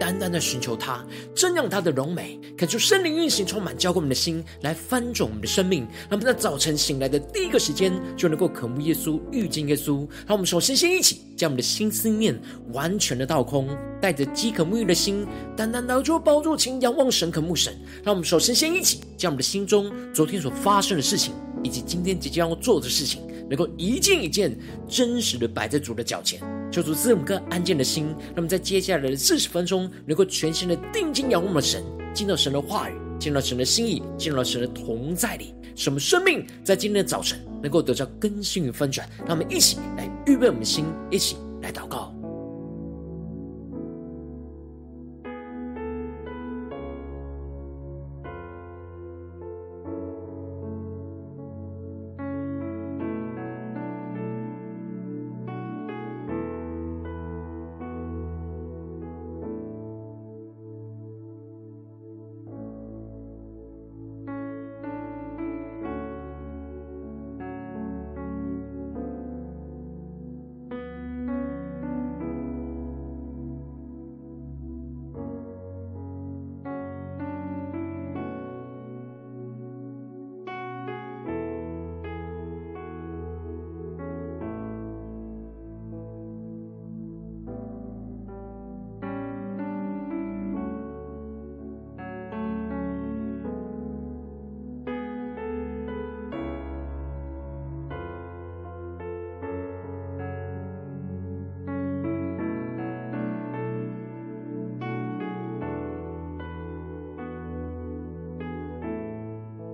单单的寻求他，正让他的荣美，恳求圣灵运行，充满浇灌我们的心，来翻转我们的生命。让我们在早晨醒来的第一个时间，就能够渴慕耶稣、遇见耶稣。让我们首先先一起将我们的心思念完全的倒空，带着饥渴沐浴的心，单单来到宝座前仰望神、渴慕神。让我们首先先一起将我们的心中昨天所发生的事情，以及今天即将要做的事情，能够一件一件真实的摆在主的脚前。求主赐我们个安静的心，那么在接下来的四十分钟，能够全心的定睛仰望我们的神，进到神的话语，进到神的心意，进到神的同在里，使我们生命在今天的早晨能够得到更新与翻转。让我们一起来预备我们的心，一起来祷告。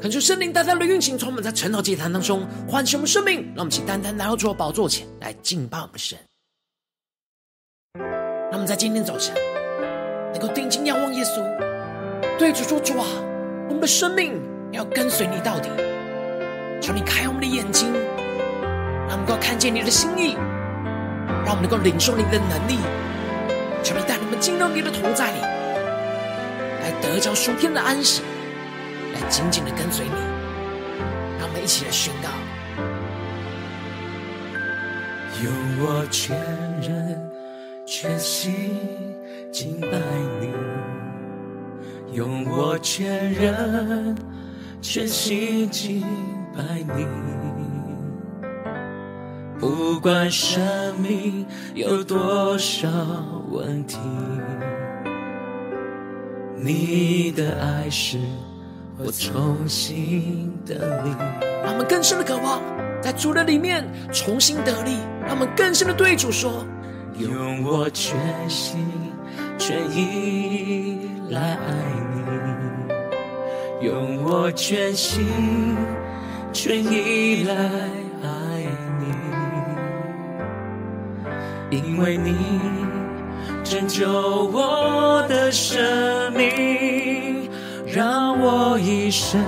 恳求圣灵大大的运行，充满在晨祷祭坛当中，唤醒我们生命。让我们一起单单来到主的宝座前来敬拜我们的神。让我们在今天早晨能够定睛仰望耶稣，对主说：“主啊，我们的生命要跟随你到底。求你开我们的眼睛，让我们能够看见你的心意，让我们能够领受你的能力。求你带我们进到你的同在里，来得着属天的安息。”来紧紧的跟随你，让我们一起来宣告：用我全人全心敬拜你，用我全人全心敬拜你。不管生命有多少问题，你的爱是。我重新得力，让我们更深的渴望在主的里面重新得力。让我们更深的对主说：用我全心全意来爱你，用我全心全意来爱你，因为你拯救我的生命。让我一生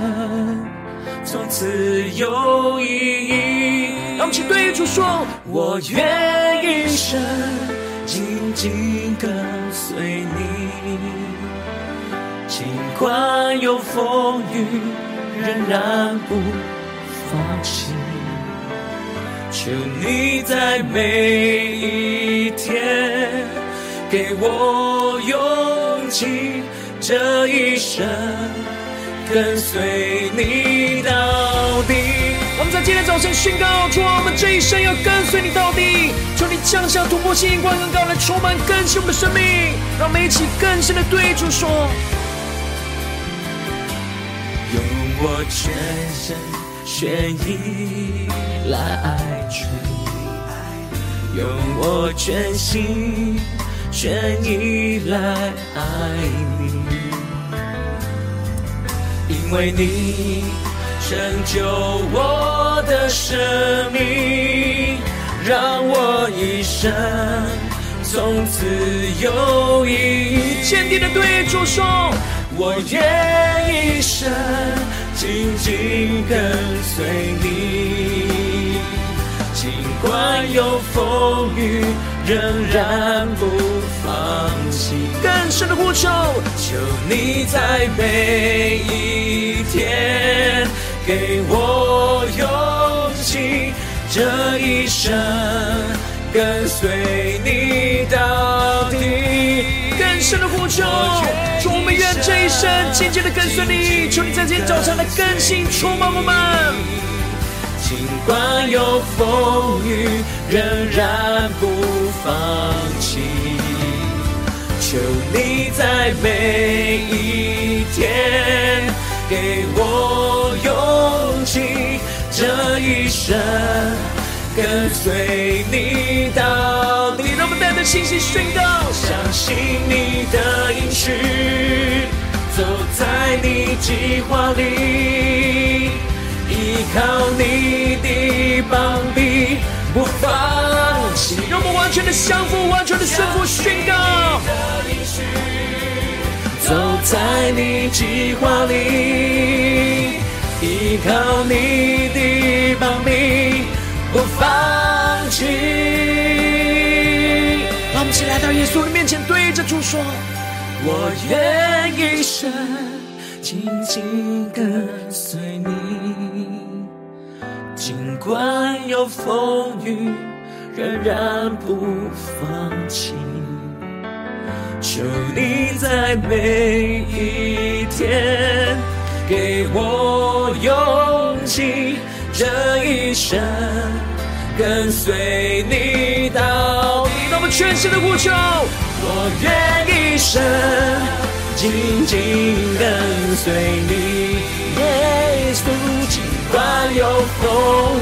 从此有意义。让我们一起对主说：我愿一生紧紧跟随你，尽管有风雨，仍然不放弃。求你在每一天给我勇气。这一生跟随你到底。我们在今天早晨宣告：主啊，我们这一生要跟随你到底。求你降下突破性、眼光更高来充满更新我们的生命。让我们一起更深的对主说：用我全身全意来爱主，用我全心全意来爱你。因为你拯救我的生命，让我一生从此有意义。坚定的对主说：我愿一生紧紧跟随你，尽管有风雨，仍然不放弃。更深的呼求，求你在每一天给我勇气，这一生跟随你到底。更深的呼求，求我们愿这一生紧紧的跟随你。求你在今天早上来更新充满我们。尽管有风雨，仍然不放弃。求你在每一天给我勇气，这一生跟随你到底。让我们带着信心宣告：相信你的应许，走在你计划里。依靠你的膀臂，不放弃。让我们完全的降服，完全的顺服，宣告。走在你计划里，依靠你的膀臂，不放弃。让我们一起来到耶稣的面前，对着主说：我愿一生紧紧跟随你。尽管有风雨，仍然不放弃。求你在每一天给我勇气，这一生跟随你到底。那么全新的呼求，我愿一生紧紧跟随你，耶稣基。尽管有风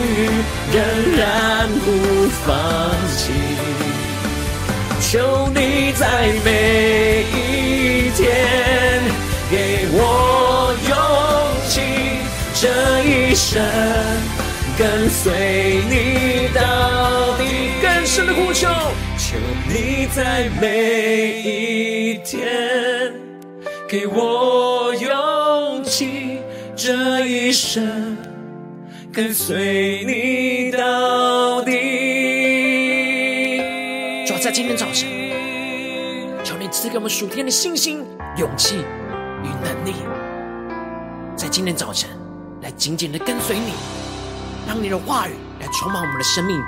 雨，仍然不放弃。求你在每一天给我勇气，这一生跟随你到底。更深的呼求，求你在每一天给我勇气，这一生。跟随你到底。主要在今天早晨，求你赐给我们属天的信心、勇气与能力，在今天早晨来紧紧的跟随你，让你的话语来充满我们的生命，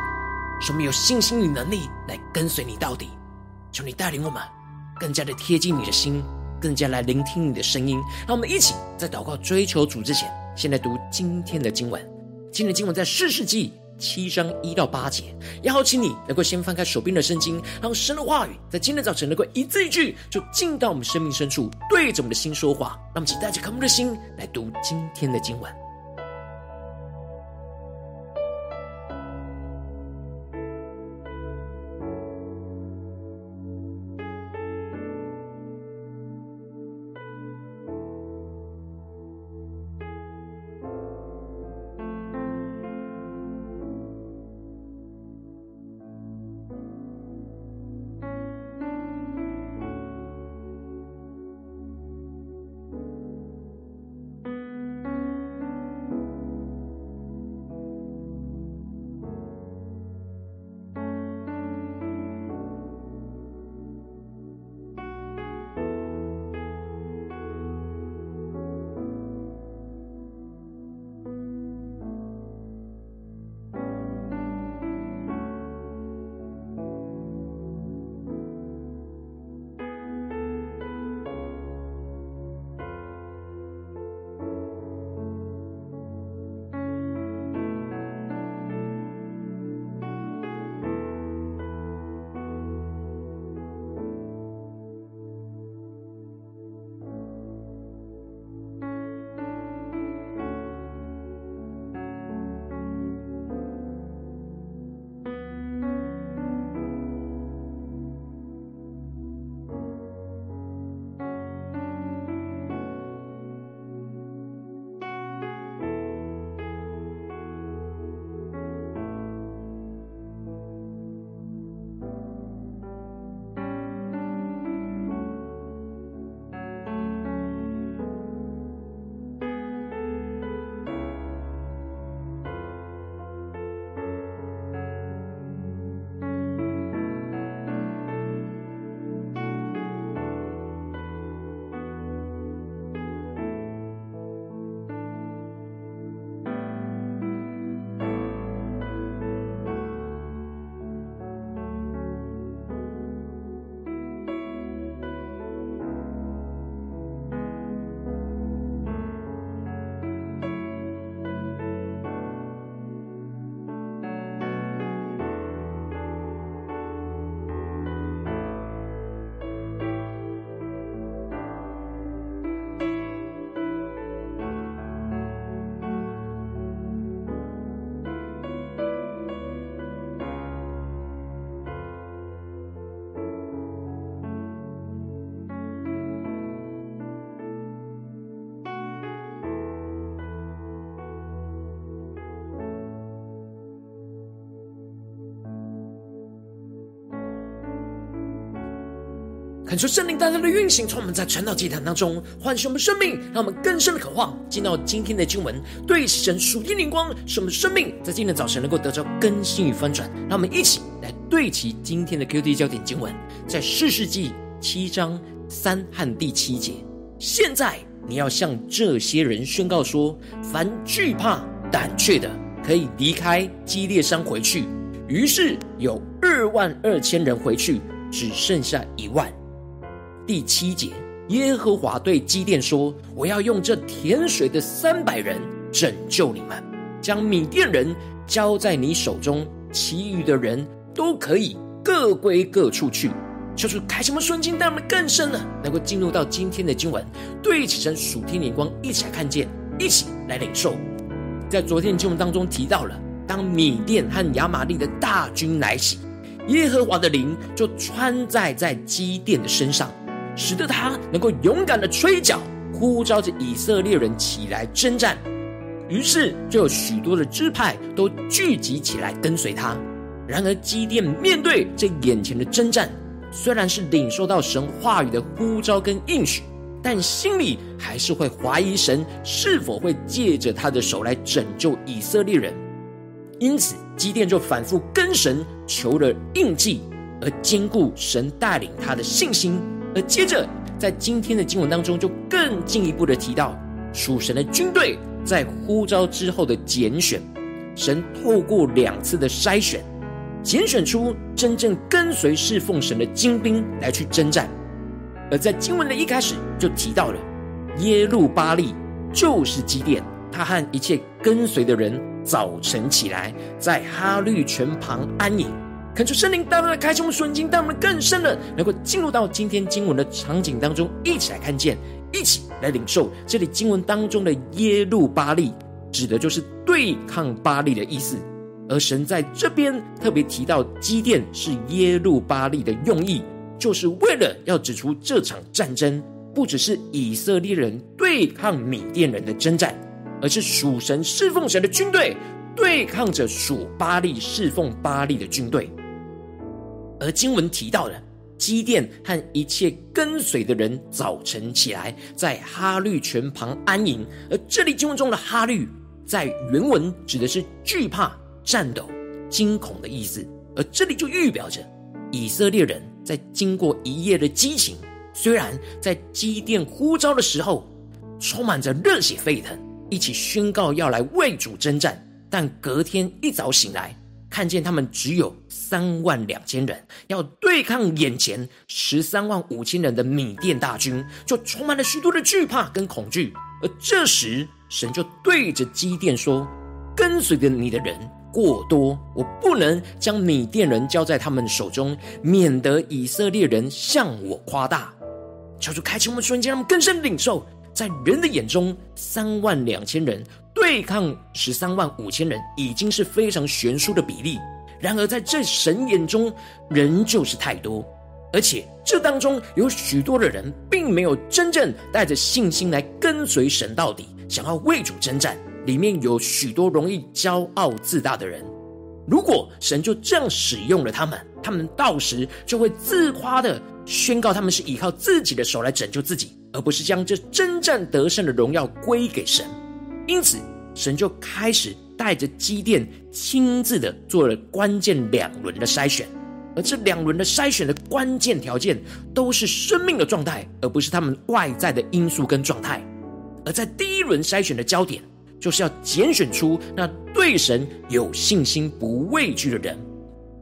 使我们有信心与能力来跟随你到底。求你带领我们更加的贴近你的心，更加来聆听你的声音。让我们一起在祷告追求主之前，先来读今天的经文。今天的经文在四世纪七章一到八节，也好请你能够先翻开手边的圣经，让神的话语在今天早晨能够一字一句就进到我们生命深处，对着我们的心说话。那么，请带着渴慕的心来读今天的经文。恳求圣灵大大的运行，从我们在传道祭坛当中唤醒我们生命，让我们更深的渴望进到今天的经文，对神属天灵光，使我们生命在今天早晨能够得到更新与翻转。让我们一起来对齐今天的 QD 焦点经文，在四世纪七章三和第七节。现在你要向这些人宣告说：凡惧怕胆怯的，可以离开基列山回去。于是有二万二千人回去，只剩下一万。第七节，耶和华对基甸说：“我要用这甜水的三百人拯救你们，将米甸人交在你手中，其余的人都可以各归各处去。”求主开什么瞬间，带我们更深了，能够进入到今天的经文，对起神属天眼光，一起来看见，一起来领受。在昨天的经文当中提到了，当米甸和亚玛利的大军来袭，耶和华的灵就穿戴在基甸的身上。使得他能够勇敢的吹角，呼召着以色列人起来征战。于是就有许多的支派都聚集起来跟随他。然而基甸面对这眼前的征战，虽然是领受到神话语的呼召跟应许，但心里还是会怀疑神是否会借着他的手来拯救以色列人。因此基甸就反复跟神求了印记，而坚固神带领他的信心。而接着，在今天的经文当中，就更进一步的提到属神的军队在呼召之后的拣选，神透过两次的筛选，拣选出真正跟随侍奉神的精兵来去征战。而在经文的一开始就提到了耶路巴力，就是基甸，他和一切跟随的人早晨起来，在哈绿泉旁安营。恳求圣灵大大的开启我们属灵，让我们更深的能够进入到今天经文的场景当中，一起来看见，一起来领受。这里经文当中的耶路巴利，指的就是对抗巴利的意思。而神在这边特别提到基甸是耶路巴利的用意，就是为了要指出这场战争不只是以色列人对抗米甸人的征战，而是属神侍奉神的军队对抗着属巴利侍奉巴利的军队。而经文提到的基甸和一切跟随的人早晨起来，在哈绿泉旁安营。而这里经文中的哈绿，在原文指的是惧怕、颤抖、惊恐的意思。而这里就预表着以色列人在经过一夜的激情，虽然在基甸呼召的时候充满着热血沸腾，一起宣告要来为主征战，但隔天一早醒来。看见他们只有三万两千人，要对抗眼前十三万五千人的米甸大军，就充满了许多的惧怕跟恐惧。而这时，神就对着基甸说：“跟随着你的人过多，我不能将米甸人交在他们手中，免得以色列人向我夸大。”求主开启我们瞬间，让我们更深领受，在人的眼中，三万两千人。对抗十三万五千人已经是非常悬殊的比例，然而在这神眼中，人就是太多，而且这当中有许多的人并没有真正带着信心来跟随神到底，想要为主征战。里面有许多容易骄傲自大的人，如果神就这样使用了他们，他们到时就会自夸的宣告他们是依靠自己的手来拯救自己，而不是将这征战得胜的荣耀归给神。因此，神就开始带着基甸亲自的做了关键两轮的筛选，而这两轮的筛选的关键条件都是生命的状态，而不是他们外在的因素跟状态。而在第一轮筛选的焦点，就是要拣选出那对神有信心、不畏惧的人。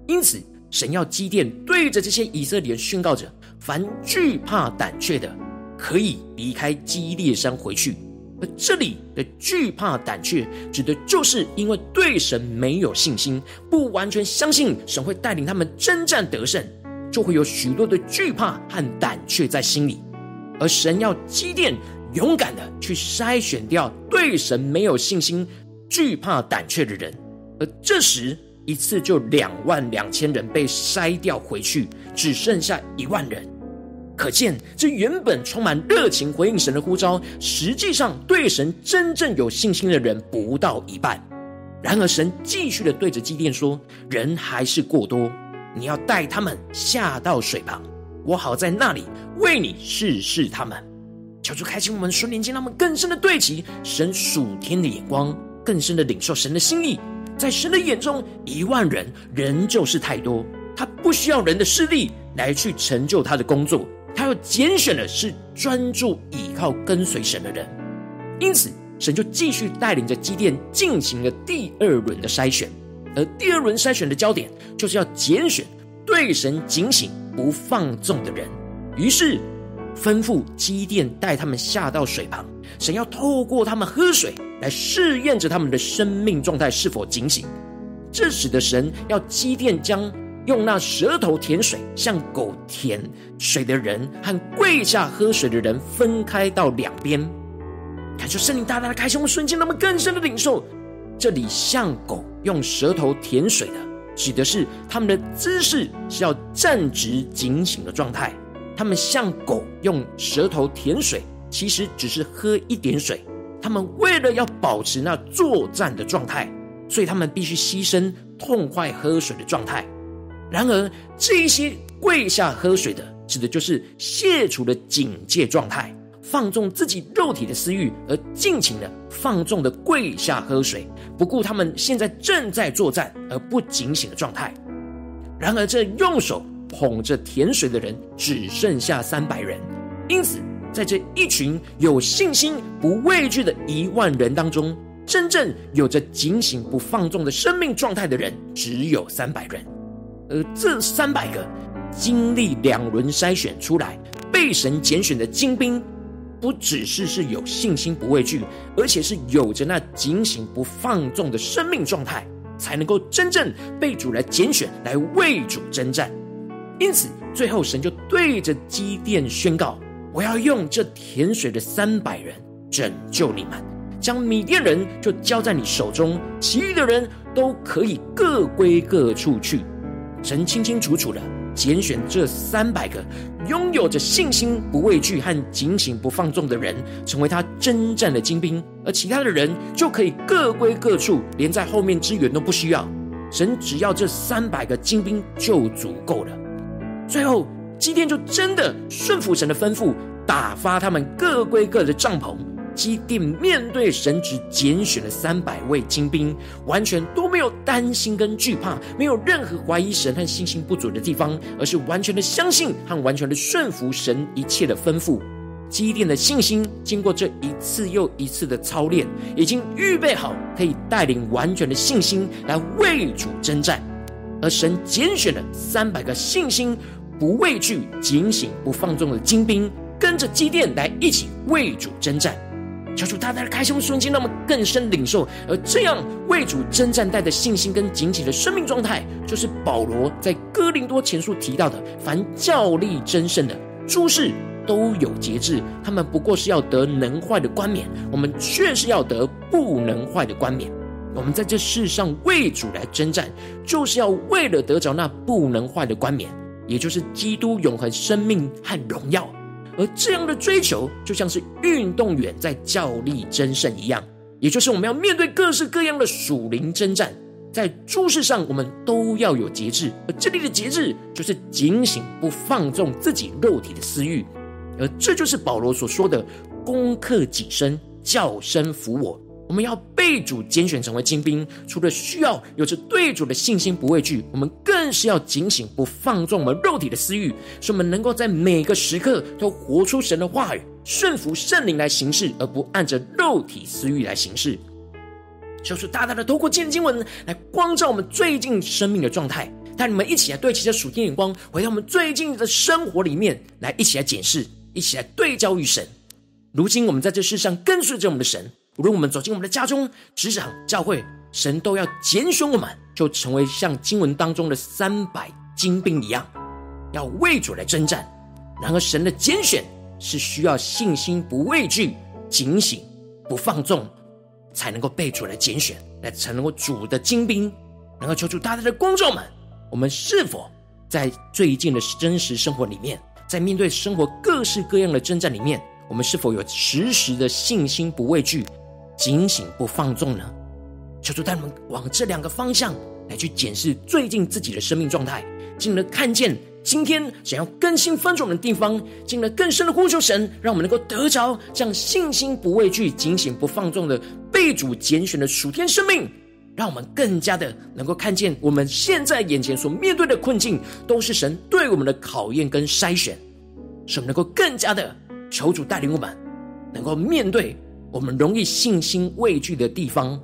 因此，神要基甸对着这些以色列人宣告着：凡惧怕胆怯的，可以离开基列山回去。而这里的惧怕胆怯，指的就是因为对神没有信心，不完全相信神会带领他们征战得胜，就会有许多的惧怕和胆怯在心里。而神要基甸勇敢的去筛选掉对神没有信心、惧怕胆怯的人。而这时，一次就两万两千人被筛掉回去，只剩下一万人。可见，这原本充满热情回应神的呼召，实际上对神真正有信心的人不到一半。然而，神继续的对着基甸说：“人还是过多，你要带他们下到水旁。”我好在那里为你试试他们。求主开启我们属灵眼睛，让我们更深的对齐神属天的眼光，更深的领受神的心意。在神的眼中，一万人仍旧是太多，他不需要人的势力来去成就他的工作，他要拣选的是专注倚靠跟随神的人。因此，神就继续带领着基甸进行了第二轮的筛选，而第二轮筛选的焦点就是要拣选对神警醒不放纵的人。于是，吩咐基甸带他们下到水旁，神要透过他们喝水来试验着他们的生命状态是否警醒。这使得神要基甸将用那舌头舔水像狗舔水的人和跪下喝水的人分开到两边。感受圣灵大大的开心，我们瞬间那么更深的领受。这里像狗用舌头舔水的，指的是他们的姿势是要站直警醒的状态。他们像狗用舌头舔水，其实只是喝一点水。他们为了要保持那作战的状态，所以他们必须牺牲痛快喝水的状态。然而，这一些跪下喝水的，指的就是卸除了警戒状态，放纵自己肉体的私欲，而尽情的放纵的跪下喝水，不顾他们现在正在作战而不警醒的状态。然而，这用手。捧着甜水的人只剩下三百人，因此在这一群有信心、不畏惧的一万人当中，真正有着警醒、不放纵的生命状态的人只有三百人。而这三百个经历两轮筛选出来、被神拣选的精兵，不只是是有信心、不畏惧，而且是有着那警醒、不放纵的生命状态，才能够真正被主来拣选，来为主征战。因此，最后神就对着基甸宣告：“我要用这甜水的三百人拯救你们，将米甸人就交在你手中，其余的人都可以各归各处去。”神清清楚楚的拣选这三百个拥有着信心、不畏惧和警醒不放纵的人，成为他征战的精兵，而其他的人就可以各归各处，连在后面支援都不需要。神只要这三百个精兵就足够了。最后，基甸就真的顺服神的吩咐，打发他们各归各的帐篷。基甸面对神只拣选了三百位精兵，完全都没有担心跟惧怕，没有任何怀疑神和信心不足的地方，而是完全的相信和完全的顺服神一切的吩咐。基甸的信心经过这一次又一次的操练，已经预备好可以带领完全的信心来为主征战。而神拣选了三百个信心、不畏惧、警醒、不放纵的精兵，跟着基甸来一起为主征战。求主大大的开胸瞬间，让我们更深领受。而这样为主征战带的信心跟警醒的生命状态，就是保罗在哥林多前书提到的：凡教力争胜的诸事都有节制，他们不过是要得能坏的冠冕，我们却是要得不能坏的冠冕。我们在这世上为主来征战，就是要为了得着那不能坏的冠冕，也就是基督永恒生命和荣耀。而这样的追求，就像是运动员在较力争胜一样，也就是我们要面对各式各样的属灵征战，在诸事上我们都要有节制。而这里的节制，就是警醒，不放纵自己肉体的私欲。而这就是保罗所说的“攻克己身，叫身服我”。我们要被主拣选成为精兵，除了需要有着对主的信心不畏惧，我们更是要警醒，不放纵我们肉体的私欲，使我们能够在每个时刻都活出神的话语，顺服圣灵来行事，而不按着肉体私欲来行事。求主大大的透过今天经文来光照我们最近生命的状态，带你们一起来对齐着属天眼光，回到我们最近的生活里面来，一起来检视，一起来对焦于神。如今我们在这世上跟随着我们的神。无论我们走进我们的家中、职场、教会，神都要拣选我们，就成为像经文当中的三百精兵一样，要为主来征战。然而，神的拣选是需要信心、不畏惧、警醒、不放纵，才能够被主来拣选，来成为主的精兵。能够求主大大的光照们，我们是否在最近的真实生活里面，在面对生活各式各样的征战里面，我们是否有时时的信心、不畏惧？警醒不放纵呢？求主带我们往这两个方向来去检视最近自己的生命状态，进而看见今天想要更新翻转的地方，进了更深的呼求神，让我们能够得着这样信心不畏惧、警醒不放纵的被主拣选的属天生命，让我们更加的能够看见我们现在眼前所面对的困境，都是神对我们的考验跟筛选，使我们能够更加的求主带领我们，能够面对我们容易信心畏惧的地方。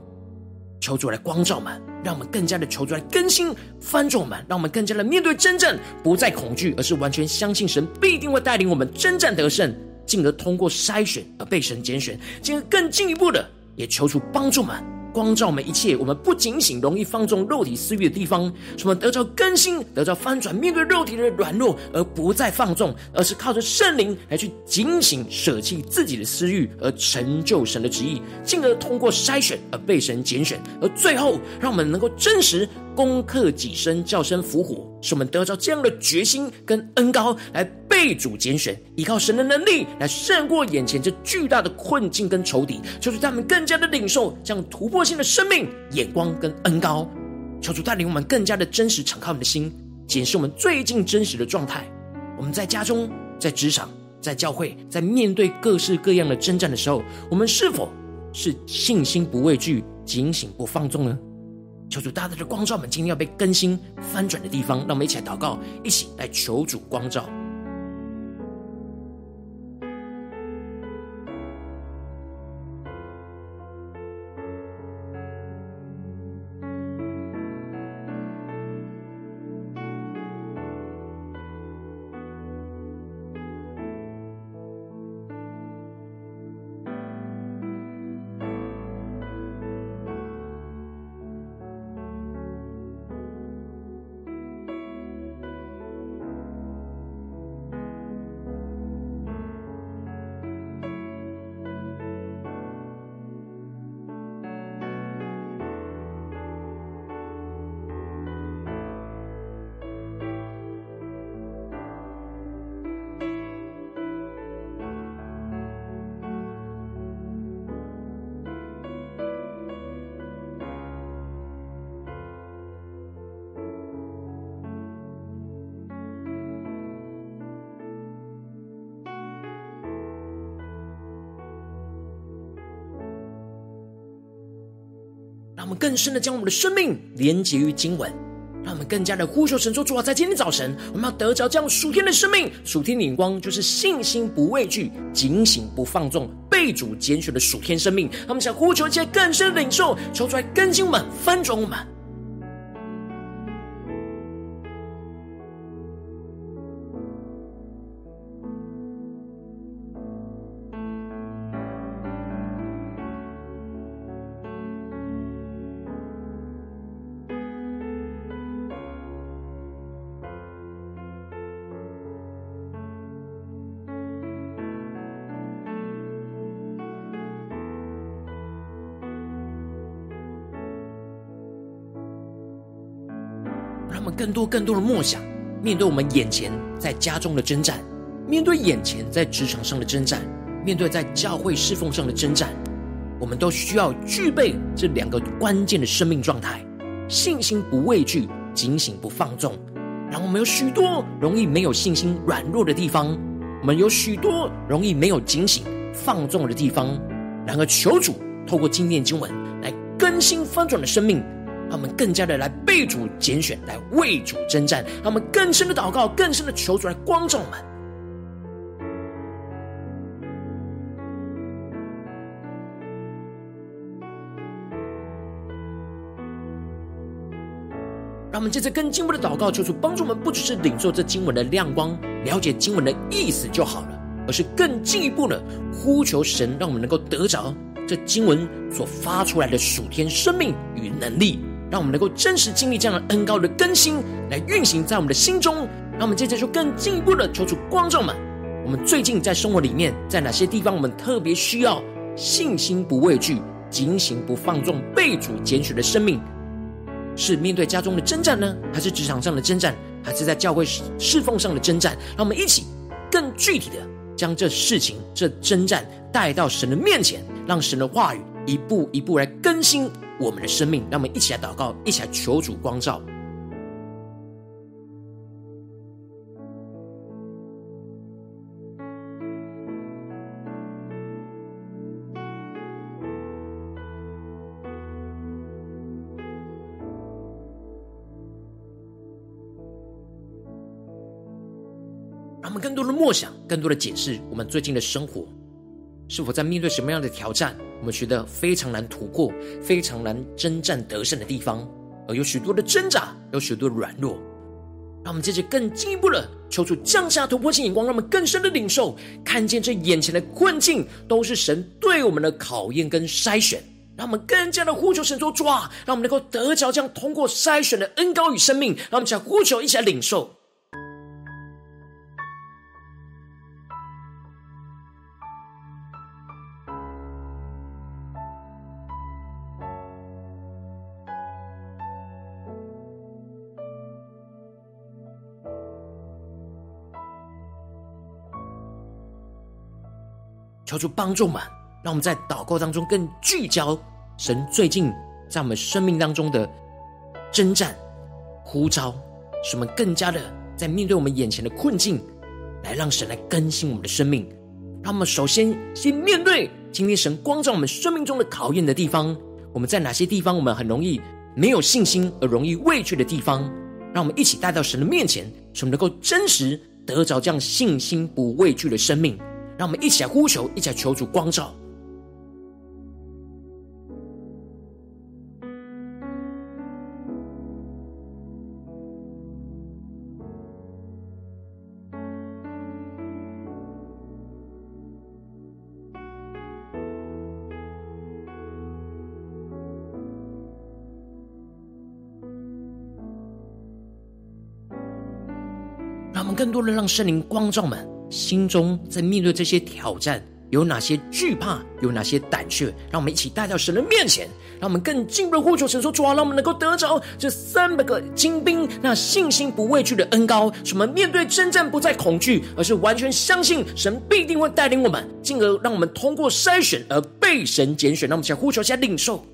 求主来光照们，让我们更加的求主来更新翻转我们，让我们更加的面对真正，不再恐惧，而是完全相信神必定会带领我们征战得胜，进而通过筛选而被神拣选，进而更进一步的也求主帮助们。光照我们一切，我们不警醒，容易放纵肉体私欲的地方，什么得着更新，得着翻转，面对肉体的软弱而不再放纵，而是靠着圣灵来去警醒，舍弃自己的私欲，而成就神的旨意，进而通过筛选而被神拣选，而最后让我们能够真实攻克己身，叫身伏火，使我们得着这样的决心跟恩高来。被主拣选，依靠神的能力来胜过眼前这巨大的困境跟仇敌，求主他们更加的领受这样突破性的生命眼光跟恩高，求主带领我们更加的真实敞开我们的心，检视我们最近真实的状态。我们在家中、在职场、在教会，在面对各式各样的征战的时候，我们是否是信心不畏惧、警醒不放纵呢？求主大大的光照我们今天要被更新翻转的地方，让我们一起来祷告，一起来求主光照。让我们更深的将我们的生命连接于经文，让我们更加的呼求神说：主啊，在今天早晨，我们要得着这样属天的生命，属天的眼光，就是信心不畏惧，警醒不放纵，被主拣选的属天生命。他们想呼求一些更深的领受，求出来更新我们，翻转我们。多更多的梦想，面对我们眼前在家中的征战，面对眼前在职场上的征战，面对在教会侍奉上的征战，我们都需要具备这两个关键的生命状态：信心不畏惧，警醒不放纵。让我们有许多容易没有信心、软弱的地方，我们有许多容易没有警醒、放纵的地方。然而，求主透过今天经文来更新翻转的生命。让我们更加的来被主拣选，来为主征战。让我们更深的祷告，更深的求主来光照我们。让我们接着更进一步的祷告，求主帮助我们，不只是领受这经文的亮光，了解经文的意思就好了，而是更进一步的呼求神，让我们能够得着这经文所发出来的属天生命与能力。让我们能够真实经历这样的恩膏的更新，来运行在我们的心中。让我们接着就更进一步的求主观众们。我们最近在生活里面，在哪些地方我们特别需要信心不畏惧、警醒不放纵、被主拣选的生命？是面对家中的征战呢，还是职场上的征战，还是在教会侍奉上的征战？让我们一起更具体的将这事情、这征战带到神的面前，让神的话语一步一步来更新。我们的生命，让我们一起来祷告，一起来求主光照。让我们更多的默想，更多的解释我们最近的生活。是否在面对什么样的挑战，我们觉得非常难突破、非常难征战得胜的地方，而有许多的挣扎，有许多的软弱。让我们接着更进一步的求主降下突破性眼光，让我们更深的领受，看见这眼前的困境都是神对我们的考验跟筛选。让我们更加的呼求神作抓，让我们能够得着这样通过筛选的恩膏与生命。让我们一起来呼求，一起来领受。求主帮助们，让我们在祷告当中更聚焦神最近在我们生命当中的征战呼召，使我们更加的在面对我们眼前的困境，来让神来更新我们的生命。让我们首先先面对今天神光照我们生命中的考验的地方，我们在哪些地方我们很容易没有信心而容易畏惧的地方，让我们一起带到神的面前，使我们能够真实得着这样信心不畏惧的生命。让我们一起来呼求，一起来求主光照。让我们更多的让圣灵光照们。心中在面对这些挑战，有哪些惧怕，有哪些胆怯？让我们一起带到神的面前，让我们更进一步的呼求神说：主啊，让我们能够得着这三百个精兵，那信心不畏惧的恩膏，使我们面对征战不再恐惧，而是完全相信神必定会带领我们，进而让我们通过筛选而被神拣选。让我们先呼求，一下领受。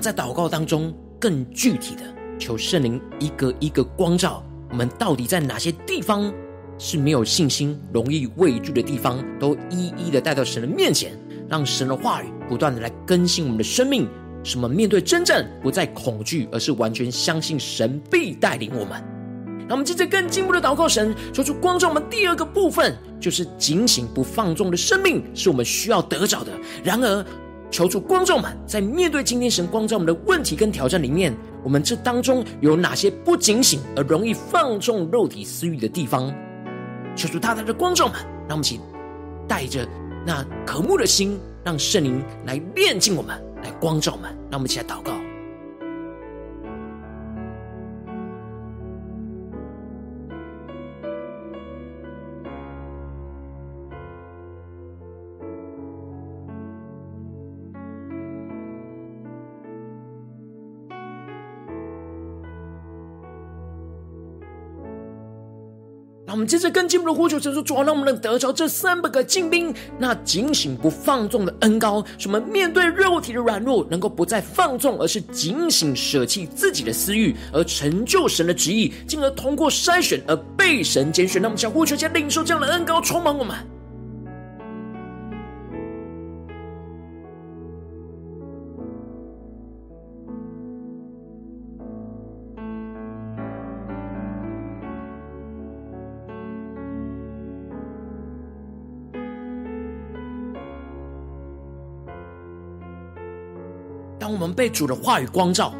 在祷告当中更具体的求圣灵一个一个光照，我们到底在哪些地方是没有信心、容易畏惧的地方，都一一的带到神的面前，让神的话语不断的来更新我们的生命，什么面对征战不再恐惧，而是完全相信神必带领我们。让我们接着更进一步的祷告神，说出光照我们第二个部分，就是警醒不放纵的生命，是我们需要得着的。然而，求助光照们，在面对今天神光照我们的问题跟挑战里面，我们这当中有哪些不警醒而容易放纵肉体私欲的地方？求助大大的光照们，让我们一起带着那渴慕的心，让圣灵来炼净我们，来光照我们，让我们一起来祷告。接着更进一步的呼求，神说：主啊，让我们能得着这三百个精兵，那警醒不放纵的恩高，什么面对肉体的软弱，能够不再放纵，而是警醒舍弃自己的私欲，而成就神的旨意，进而通过筛选而被神拣选。那我们想呼求，先领受这样的恩高充满我们。我们被主的话语光照，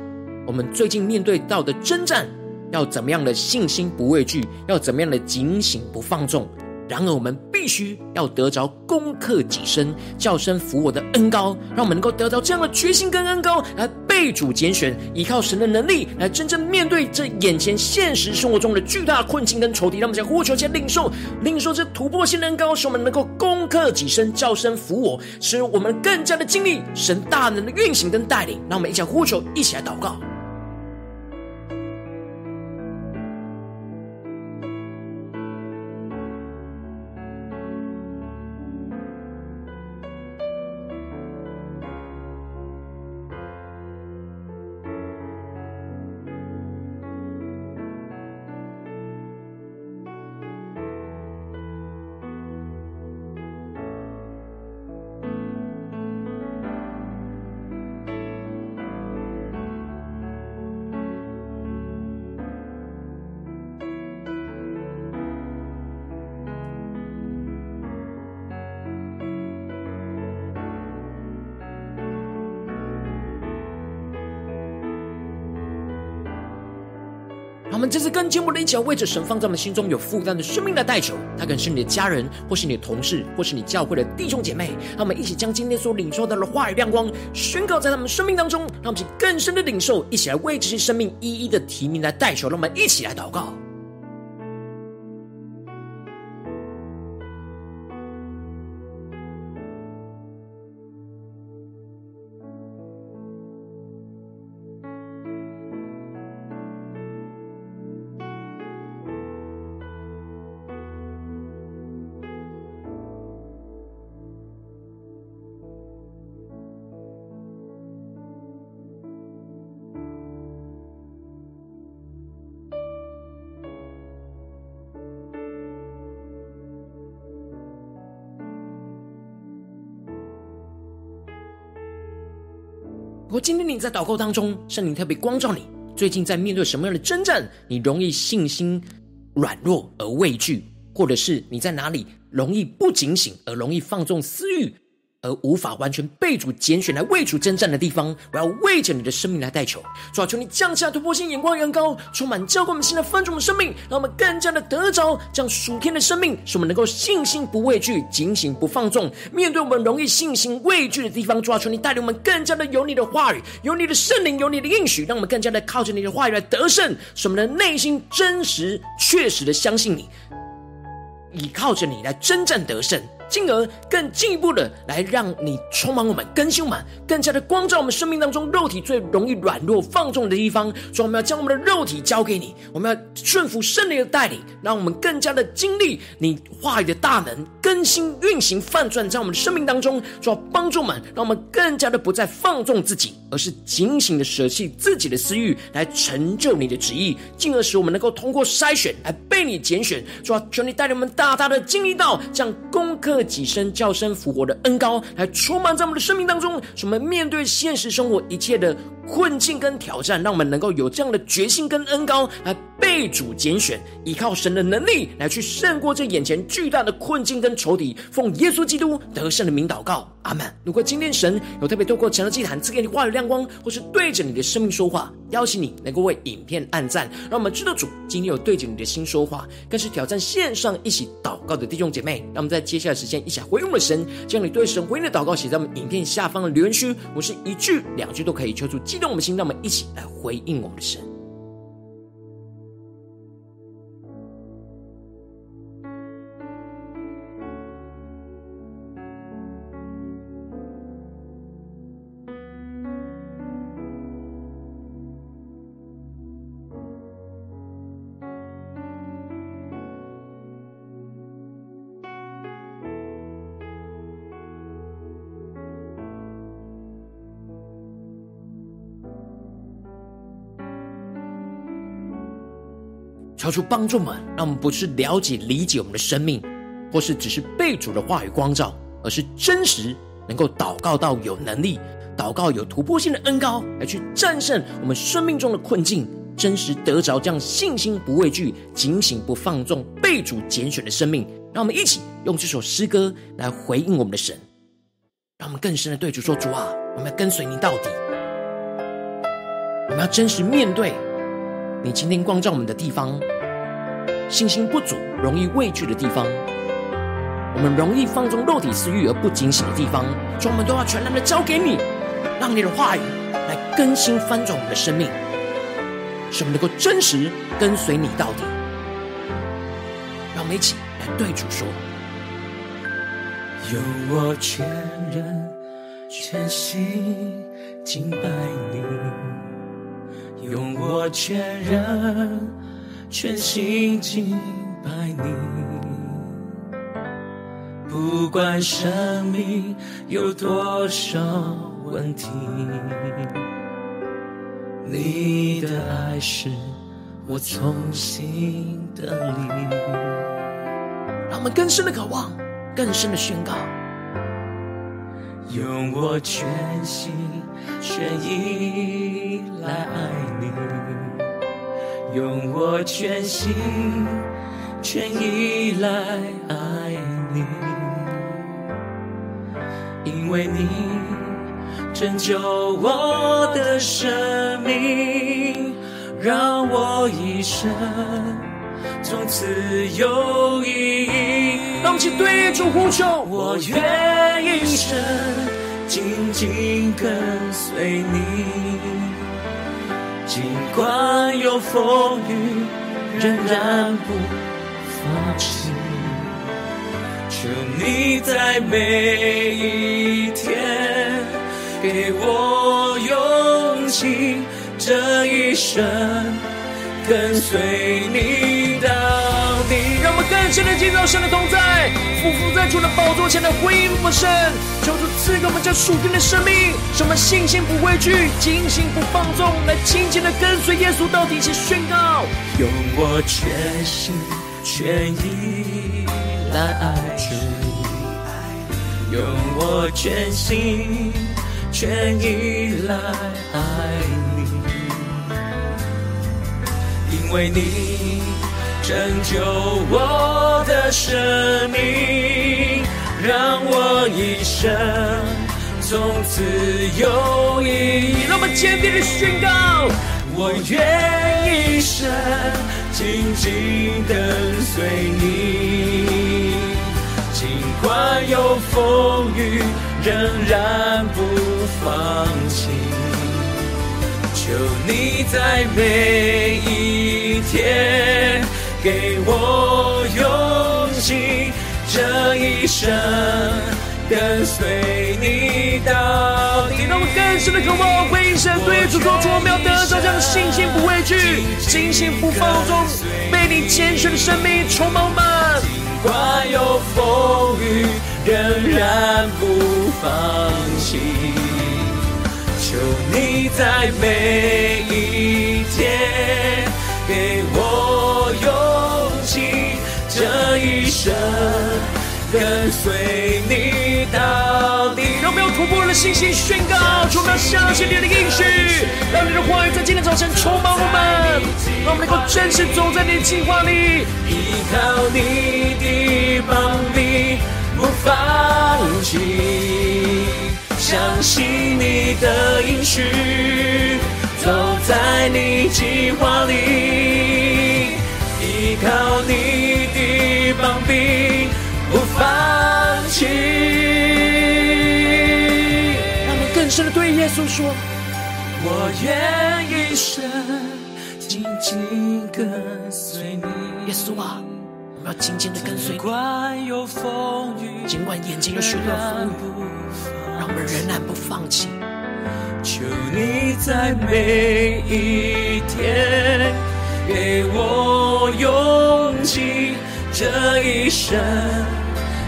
我们最近面对到的征战，要怎么样的信心不畏惧，要怎么样的警醒不放纵。然而，我们必须要得着攻克己身、叫声服我的恩膏，让我们能够得到这样的决心跟恩膏，来被主拣选，依靠神的能力，来真正面对这眼前现实生活中的巨大困境跟仇敌。让我们将呼求、先领受、领受这突破性的恩膏，使我们能够攻克己身、叫声服我，使我们更加的经历神大能的运行跟带领。让我们一起呼求，一起来祷告。这次跟节目的一起，为着神放在我们心中有负担的生命来代求。他可能是你的家人，或是你的同事，或是你教会的弟兄姐妹。让我们一起将今天所领受到的话语亮光宣告在他们生命当中，让我们去更深的领受，一起来为这些生命一一的提名来代求。让我们一起来祷告。你在祷告当中，圣灵特别光照你，最近在面对什么样的征战？你容易信心软弱而畏惧，或者是你在哪里容易不警醒而容易放纵私欲？而无法完全被主拣选来为主征战的地方，我要为着你的生命来代求。主啊，求你降下突破性眼光，远高，充满教灌我们现在分盛的生命，让我们更加的得着这样属天的生命，使我们能够信心不畏惧，警醒不放纵。面对我们容易信心畏惧的地方，主啊，求你带领我们更加的有你的话语，有你的圣灵，有你的应许，让我们更加的靠着你的话语来得胜，使我们的内心真实确实的相信你，依靠着你来征战得胜。进而更进一步的来让你充满我们，更新我们，更加的光照我们生命当中肉体最容易软弱放纵的地方。所以我们要将我们的肉体交给你，我们要顺服圣灵的带领，让我们更加的经历你话语的大能更新运行翻转在我们的生命当中。主要帮助我们，让我们更加的不再放纵自己，而是警醒的舍弃自己的私欲，来成就你的旨意，进而使我们能够通过筛选来被你拣选。主要求你带领我们大大的经历到这样攻克。己身、叫声复活的恩膏，来充满在我们的生命当中，使我们面对现实生活一切的困境跟挑战，让我们能够有这样的决心跟恩高，来被主拣选，依靠神的能力来去胜过这眼前巨大的困境跟仇敌。奉耶稣基督得胜的名祷告，阿门。如果今天神有特别透过晨祷祭坛赐给你话语亮光，或是对着你的生命说话，邀请你能够为影片按赞，让我们知道主今天有对着你的心说话，更是挑战线上一起祷告的弟兄姐妹。让我们在接下来时间一起回应我们的神，将你对神回应的祷告写在我们影片下方的留言区，我是一句两句都可以求助动我们心，让我们一起来回应我们的神。求主帮助我们，让我们不是了解理解我们的生命，或是只是被主的话语光照，而是真实能够祷告到有能力，祷告有突破性的恩膏，来去战胜我们生命中的困境，真实得着这样信心不畏惧、警醒不放纵、被主拣选的生命。让我们一起用这首诗歌来回应我们的神，让我们更深的对主说：主啊，我们要跟随你到底，我们要真实面对。你今天光照我们的地方，信心不足、容易畏惧的地方，我们容易放纵肉体私欲而不警醒的地方，主，我们都要全然的交给你，让你的话语来更新翻转我们的生命，使我们能够真实跟随你到底。让我们一起来对主说：用我全人全心敬拜你。用我全人全心敬拜你，不管生命有多少问题，你的爱是我从心的力。让我们更深的渴望，更深的宣告。用我全心全意来爱你，用我全心全意来爱你，因为你拯救我的生命，让我一生从此有意义。让我们一起对主呼求，我愿一生紧紧跟随你，尽管有风雨，仍然不放弃。求你在每一天给我勇气。这一生跟随你，让我们更深的进入到神的同在，俯伏在主的宝座前的回应我们神，求主赐给我们这属天的生命，使我们信心不畏惧，警醒不放纵，来紧紧的跟随耶稣到底，去宣告，用我全心全意来爱主，用我全心全意来爱你。因为你拯救我的生命，让我一生从此有意义。让我们坚定的宣告：我愿一生紧紧跟随你，尽管有风雨，仍然不放弃。求你在每一天给我勇气，这一生跟随你到底。让我更深的渴望回应神，对主说出我们要得着这样的信心，不畏惧，信心不放纵，被你拣选的生命充满。尽管有风雨，仍然不放弃。求你在每一天给生跟随你到底。让我们用突破的信心宣告，我们要相信你的应许，让你的话语在今天早晨充满我们，让我们能够真实走在你的计划里，依靠你的膀臂，不放弃。相信你的应许，走在你计划里，依靠你的不放弃。让我们更深的对耶稣说：我愿一生紧紧跟随你。耶稣啊，我们要紧紧的跟随你。尽管有风雨，尽管眼前有许多风雨。让我们仍然不放弃，求你在每一天给我勇气，这一生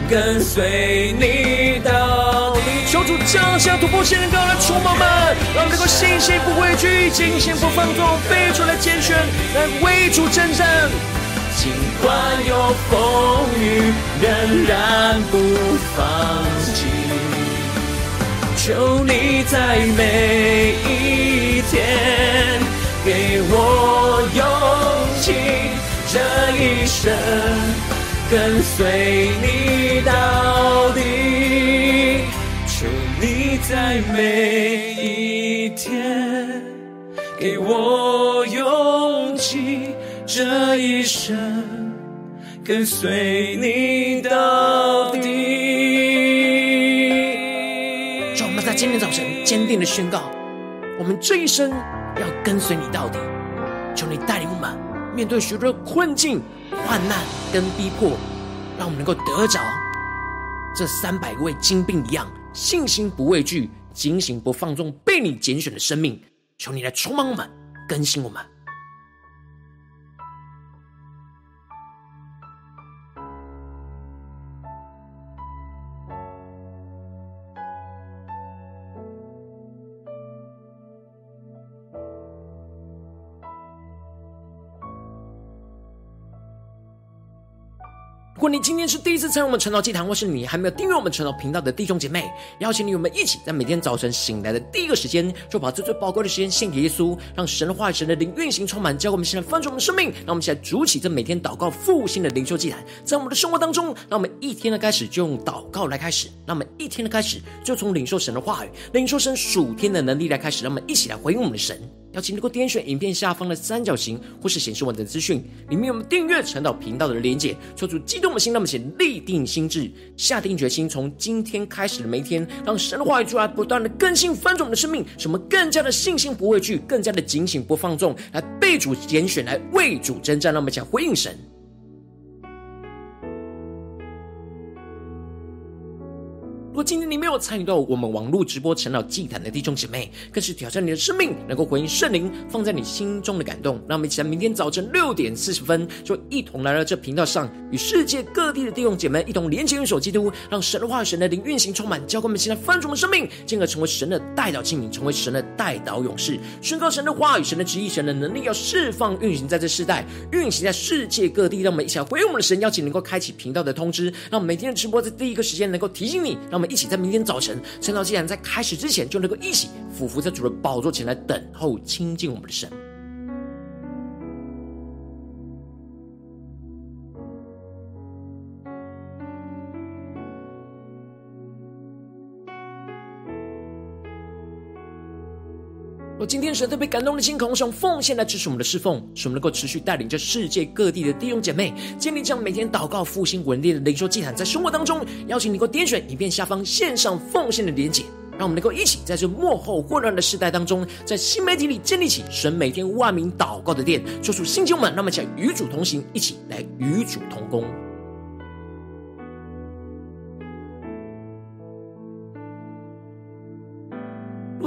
跟随你到底。求主降下突破性的高来触摸们，让我们能够信心不畏惧，惊心不放纵，被主来拣选，来为主征战。尽管有风雨，仍然不放弃。求你在每一天给我勇气，这一生跟随你到底。求你在每一天给我勇气，这一生跟随你到底。让我们在今天早晨，坚定的宣告，我们这一生要跟随你到底。面对许多困境、患难跟逼迫，让我们能够得着这三百位精兵一样，信心不畏惧，警醒不放纵，被你拣选的生命。求你来充满我们，更新我们。如果你今天是第一次参与我们晨祷祭坛，或是你还没有订阅我们晨祷频道的弟兄姐妹，邀请你我们一起在每天早晨醒来的第一个时间，就把这最宝贵的时间献给耶稣，让神的话语、神的灵运行充满，教给我们现在翻转我们的生命。让我们现在主起这每天祷告复兴的灵修祭坛，在我们的生活当中，让我们一天的开始就用祷告来开始，让我们一天的开始就从领受神的话语、领受神属天的能力来开始，让我们一起来回应我们的神。邀请能够点选影片下方的三角形，或是显示完整资讯，里面有我们订阅陈导频道的连结。抽出激动的心，那么请立定心智，下定决心，从今天开始的每一天，让神的话语出来，不断的更新翻转我们的生命，使我们更加的信心不畏惧，更加的警醒不放纵，来被主拣选，来为主征战。让我们讲回应神。今天你没有参与到我们网络直播晨祷祭坛的弟兄姐妹，更是挑战你的生命，能够回应圣灵放在你心中的感动。让我们一起在明天早晨六点四十分，就一同来到这频道上，与世界各地的弟兄姐妹一同连接、运手基督，让神的话语、神的灵运行充满，教灌我们现在翻转我们生命，进而成为神的代祷器皿，成为神的代祷勇士，宣告神的话语、神的旨意、神的能力，要释放运行在这世代，运行在世界各地。让我们一起来回应我们的神，邀请能够开启频道的通知，让我们每天的直播在第一个时间能够提醒你，让我们一起在明天早晨，趁到既然在开始之前，就能够一起俯伏在主的宝座前来等候亲近我们的神。我今天神特别感动的心，空用奉献来支持我们的侍奉，使我们能够持续带领着世界各地的弟兄姐妹，建立这样每天祷告复兴稳定的灵修祭坛，在生活当中，邀请你能够点选影片下方线上奉献的连结，让我们能够一起在这幕后混乱的时代当中，在新媒体里建立起神每天万名祷告的殿，说出新旧们，那么想与主同行，一起来与主同工。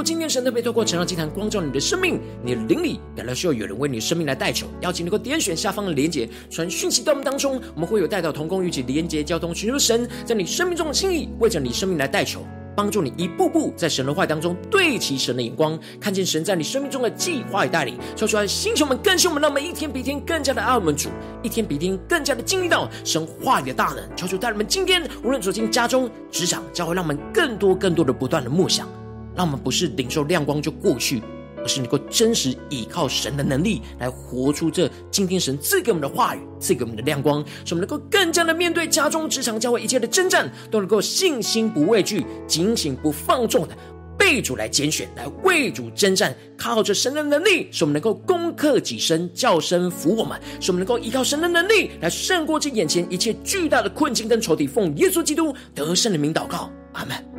今天神特别透过晨祷祭坛光照你的生命，你的灵里感到需要有人为你的生命来代求，邀请能够点选下方的连结，传讯息到我们当中，我们会有带到同工，与其连结交通，寻求神在你生命中的心意，为着你生命来代求，帮助你一步步在神的话当中对齐神的眼光，看见神在你生命中的计划与带领，说出来，星球们更新我们，让我们一天比一天更加的爱我们主，一天比一天更加的经历到神话语的大能，求主带领我们今天无论走进家中、职场，教会让我们更多更多的不断的梦想。让我们不是领受亮光就过去，而是能够真实依靠神的能力来活出这今天神赐给我们的话语，赐给我们的亮光，使我们能够更加的面对家中、职场、教会一切的征战，都能够信心不畏惧、警醒不放纵的被主来拣选，来为主征战，靠着神的能力，使我们能够攻克己身，叫声服我们，使我们能够依靠神的能力来胜过这眼前一切巨大的困境跟仇敌。奉耶稣基督得胜的名祷告，阿门。